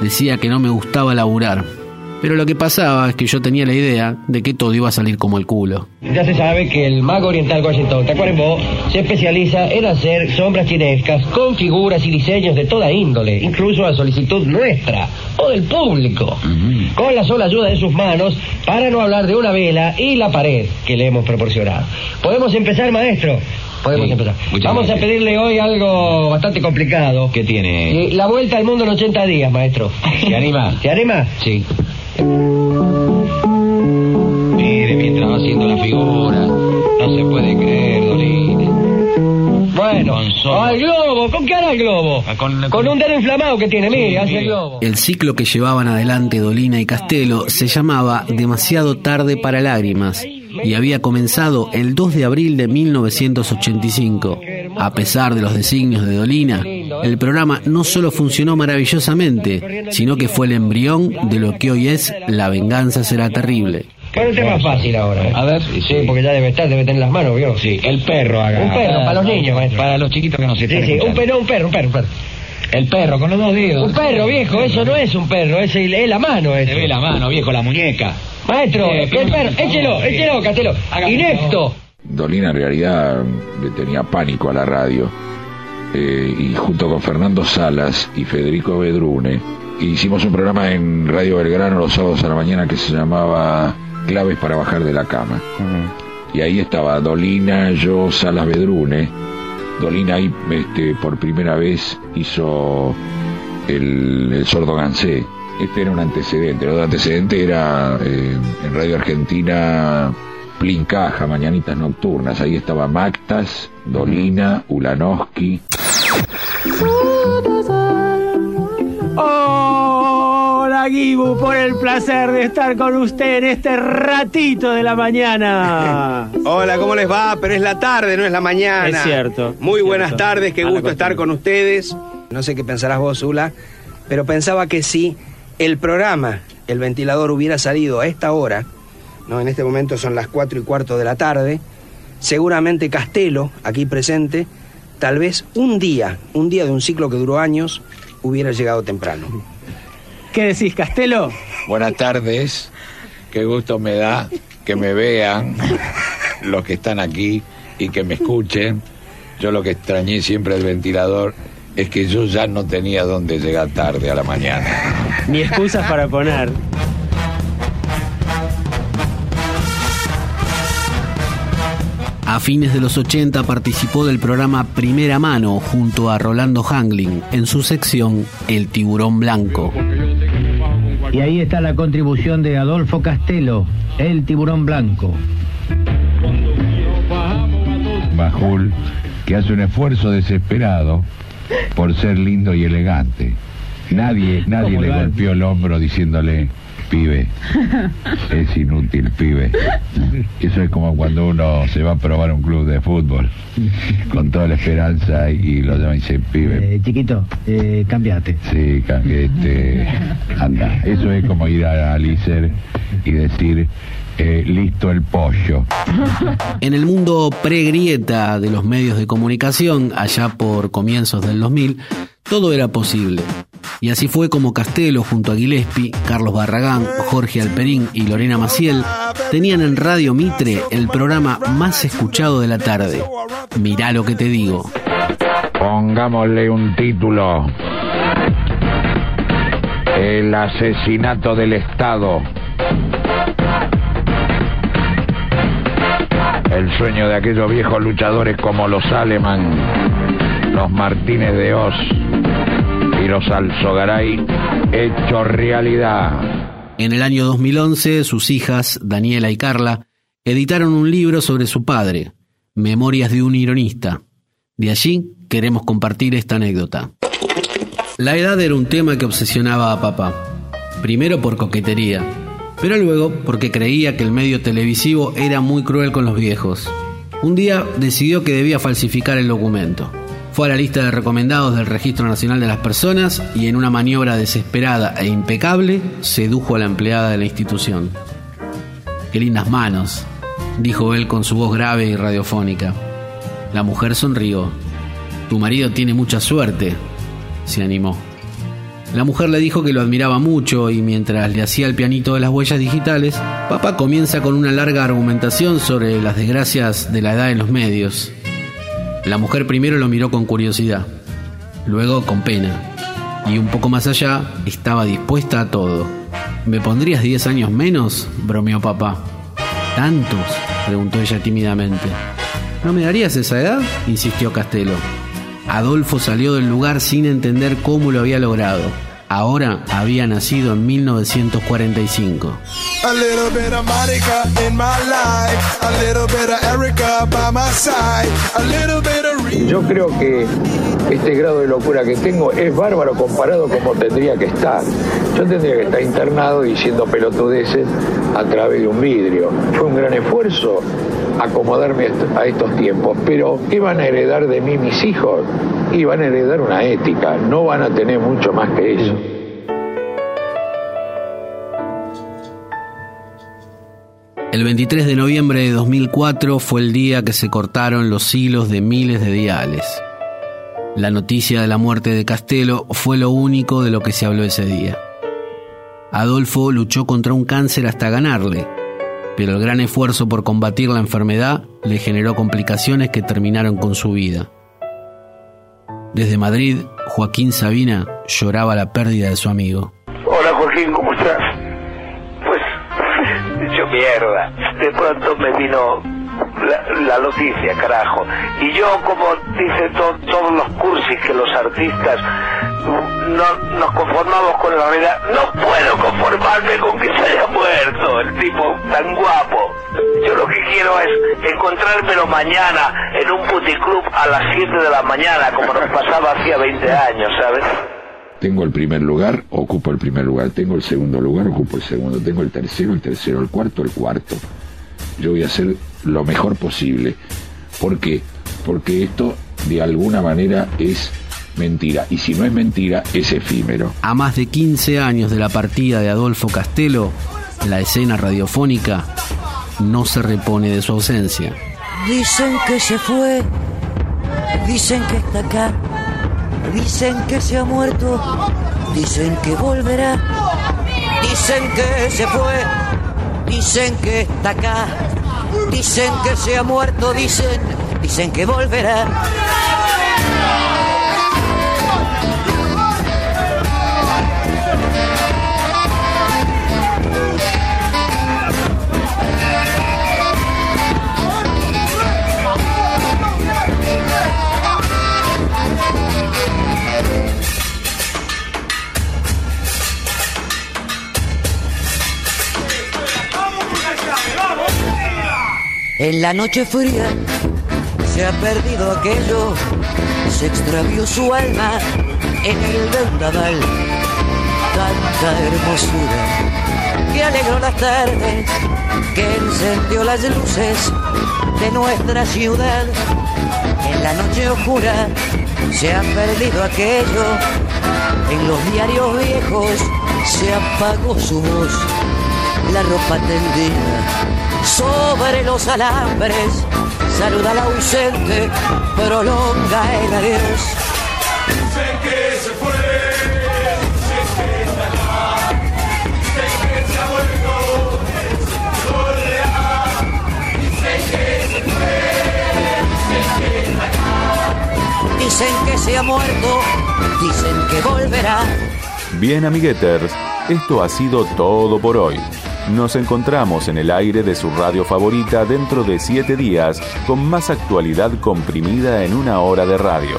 Decía que no me gustaba laburar. Pero lo que pasaba es que yo tenía la idea de que todo iba a salir como el culo. Ya se sabe que el mago oriental Washington Tacuarembó se especializa en hacer sombras chinescas con figuras y diseños de toda índole, incluso a solicitud nuestra o del público, con la sola ayuda de sus manos, para no hablar de una vela y la pared que le hemos proporcionado. ¿Podemos empezar, maestro? Podemos empezar. Vamos a pedirle hoy algo bastante complicado. ¿Qué tiene? La vuelta al mundo en 80 días, maestro. ¿Se anima? ¿Se anima? Sí. Mire, mientras va haciendo la figura, no se puede creer, Dolina. Bueno, al globo, ¿con qué hará el globo? Con, un dedo inflamado que tiene, mire, hace el globo. El ciclo que llevaban adelante Dolina y Castelo se llamaba Demasiado tarde para lágrimas y había comenzado el 2 de abril de 1985. A pesar de los designios de Dolina, el programa no solo funcionó maravillosamente, sino que fue el embrión de lo que hoy es La venganza será terrible. Bueno, un tema fácil ahora. A ver, Sí, porque ya debe estar, debe tener las manos, ¿vio? Sí, el perro haga. Un perro, para los niños, maestro. Para los chiquitos que no se Sí, están sí, un perro, un perro, un perro, un perro. El perro con los dos dedos. Un perro, viejo, eso no es un perro, es, el- es la mano. Se Eso. ve la mano, viejo, la muñeca. Maestro, Eh, el pero- perro, échelo, échelo, Castelo. Inepto. Dolina en realidad le tenía pánico a la radio. Eh, y junto con Fernando Salas y Federico Bedrune hicimos un programa en Radio Belgrano los sábados a la mañana que se llamaba Claves para bajar de la cama. Y ahí estaba Dolina, yo, Salas Bedrune. Dolina ahí este, por primera vez hizo el, el sordo Gansé. Este era un antecedente. El otro antecedente era eh, en Radio Argentina Plin Caja, Mañanitas Nocturnas. Ahí estaba Mactas, Dolina, Ulanowski. Hola Gibu, por el placer de estar con usted en este ratito de la mañana. Hola, ¿cómo les va? Pero es la tarde, no es la mañana. Es cierto, Muy es buenas cierto. tardes, qué gusto estar con ustedes. No sé qué pensarás vos, Zula, pero pensaba que si el programa, el ventilador, hubiera salido a esta hora, ¿no? en este momento son las cuatro y cuarto de la tarde, seguramente Castelo, aquí presente, tal vez un día, un día de un ciclo que duró años, hubiera llegado temprano. ¿Qué decís, Castelo? Buenas tardes. Qué gusto me da que me vean los que están aquí y que me escuchen. Yo lo que extrañé siempre del ventilador es que yo ya no tenía dónde llegar tarde a la mañana. Ni excusas para poner. A fines de los 80 participó del programa Primera Mano junto a Rolando Hangling en su sección El Tiburón Blanco. Y ahí está la contribución de Adolfo Castelo, el tiburón blanco. Majul, que hace un esfuerzo desesperado por ser lindo y elegante. Nadie, nadie ¿Cómo le golpeó el hombro diciéndole, pibe, es inútil, pibe. Eso es como cuando uno se va a probar un club de fútbol con toda la esperanza y lo llama y dice, pibe, Eh, chiquito, eh, cambiate. Sí, ca- este, anda. Eso es como ir a Alicer y decir, eh, listo el pollo. En el mundo pre-grieta de los medios de comunicación, allá por comienzos del 2000, todo era posible. Y así fue como Castelo, junto a Gillespie, Carlos Barragán, Jorge Alperín y Lorena Maciel, tenían en Radio Mitre el programa más escuchado de la tarde. Mirá lo que te digo. Pongámosle un título. El asesinato del Estado. El sueño de aquellos viejos luchadores como los Aleman, los Martínez de Oz y los Alzogaray, hecho realidad. En el año 2011, sus hijas, Daniela y Carla, editaron un libro sobre su padre, Memorias de un ironista. De allí queremos compartir esta anécdota. La edad era un tema que obsesionaba a papá. Primero por coquetería, pero luego porque creía que el medio televisivo era muy cruel con los viejos. Un día decidió que debía falsificar el documento. Fue a la lista de recomendados del Registro Nacional de las Personas y en una maniobra desesperada e impecable sedujo a la empleada de la institución. Qué lindas manos, dijo él con su voz grave y radiofónica. La mujer sonrió. Tu marido tiene mucha suerte, se animó. La mujer le dijo que lo admiraba mucho y mientras le hacía el pianito de las huellas digitales, papá comienza con una larga argumentación sobre las desgracias de la edad en los medios. La mujer primero lo miró con curiosidad, luego con pena, y un poco más allá estaba dispuesta a todo. ¿Me pondrías 10 años menos? bromeó papá. ¿Tantos? preguntó ella tímidamente. ¿No me darías esa edad? insistió Castelo. Adolfo salió del lugar sin entender cómo lo había logrado. Ahora había nacido en 1945. A little bit of Monica in my life, a little bit of Erica by my side, a little bit of Yo creo que este grado de locura que tengo es bárbaro comparado como tendría que estar. Yo tendría que estar internado diciendo pelotudeces a través de un vidrio. Fue un gran esfuerzo acomodarme a est- a estos tiempos, pero ¿qué van a heredar de mí mis hijos? Y van a heredar una ética, no van a tener mucho más que eso. El 23 de noviembre de 2004 fue el día que se cortaron los hilos de miles de diales. La noticia de la muerte de Castelo fue lo único de lo que se habló ese día. Adolfo luchó contra un cáncer hasta ganarle, pero el gran esfuerzo por combatir la enfermedad le generó complicaciones que terminaron con su vida. Desde Madrid, Joaquín Sabina lloraba la pérdida de su amigo. Hola Joaquín, ¿cómo estás? Pues, hecho mierda. De pronto me vino la, la noticia, carajo. Y yo, como dicen to- todos los cursis que los artistas no nos conformamos con la realidad, no puedo conformarme con que se haya muerto el tipo tan guapo. Yo lo que quiero es encontrármelo mañana en un puticlub a las 7 de la mañana, como nos pasaba hacía 20 años, ¿sabes? Tengo el primer lugar, ocupo el primer lugar. Tengo el segundo lugar, ocupo el segundo. Tengo el tercero, el tercero, el cuarto, el cuarto. Yo voy a hacer lo mejor posible. ¿Por qué? Porque esto de alguna manera es mentira. Y si no es mentira, es efímero. A más de 15 años de la partida de Adolfo Castelo, la escena radiofónica no se repone de su ausencia. Dicen que se fue, dicen que está acá, dicen que se ha muerto, dicen que volverá, dicen que se fue, dicen que está acá, dicen que se ha muerto, dicen, dicen que volverá. En la noche fría se ha perdido aquello, se extravió su alma en el vendaval. Tanta hermosura que alegró las tardes, que encendió las luces de nuestra ciudad. En la noche oscura se ha perdido aquello, en los diarios viejos se apagó su voz, la ropa tendida sobre los alambres, saluda al ausente, prolonga el adiós. Dicen que se fue, dicen que está acá, dicen que se ha vuelto, dicen que se fue, dicen que está acá. Dicen que se ha muerto, dicen que volverá. Bien, amigueters, esto ha sido todo por hoy. Nos encontramos en el aire de su radio favorita dentro de siete días con más actualidad comprimida en una hora de radio.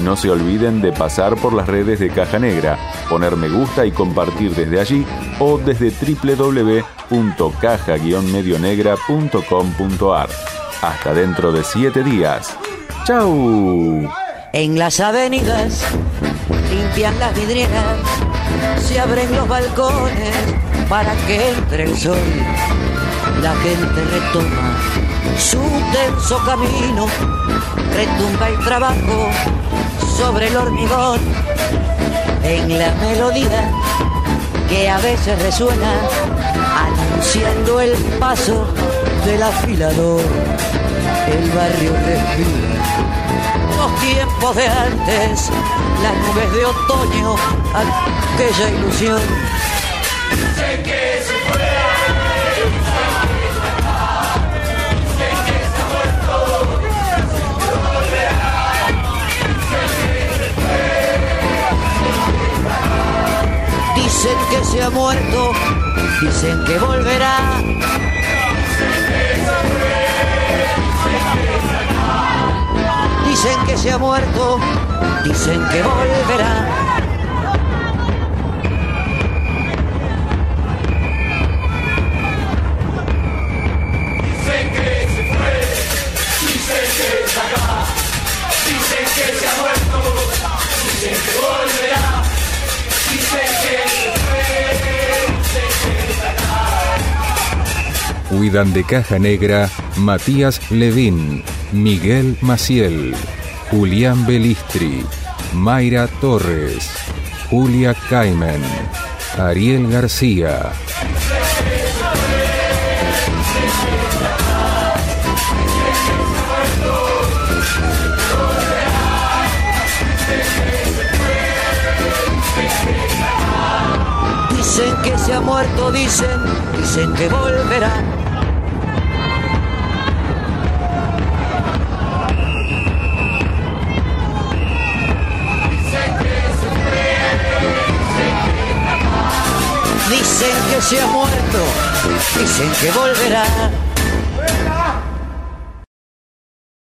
No se olviden de pasar por las redes de Caja Negra, poner me gusta y compartir desde allí o desde www.caja-medionegra.com.ar. Hasta dentro de siete días. ¡Chau! En las avenidas limpian las vidrieras, se abren los balcones para que entre el sol. La gente retoma su tenso camino, retumba el trabajo sobre el hormigón. En la melodía que a veces resuena, anunciando el paso del afilador, el barrio respira los tiempos de antes, las nubes de otoño, aquella ilusión. Dicen que se fue, dicen que está acá, dicen que se ha muerto, dicen que volverá, dicen que se fue, dicen que está acá. Cuidan de Caja Negra Matías Levín, Miguel Maciel, Julián Belistri, Mayra Torres, Julia Caimen, Ariel García. Dicen que se ha muerto, dicen, dicen que volverá se ha muerto, dicen que volverá.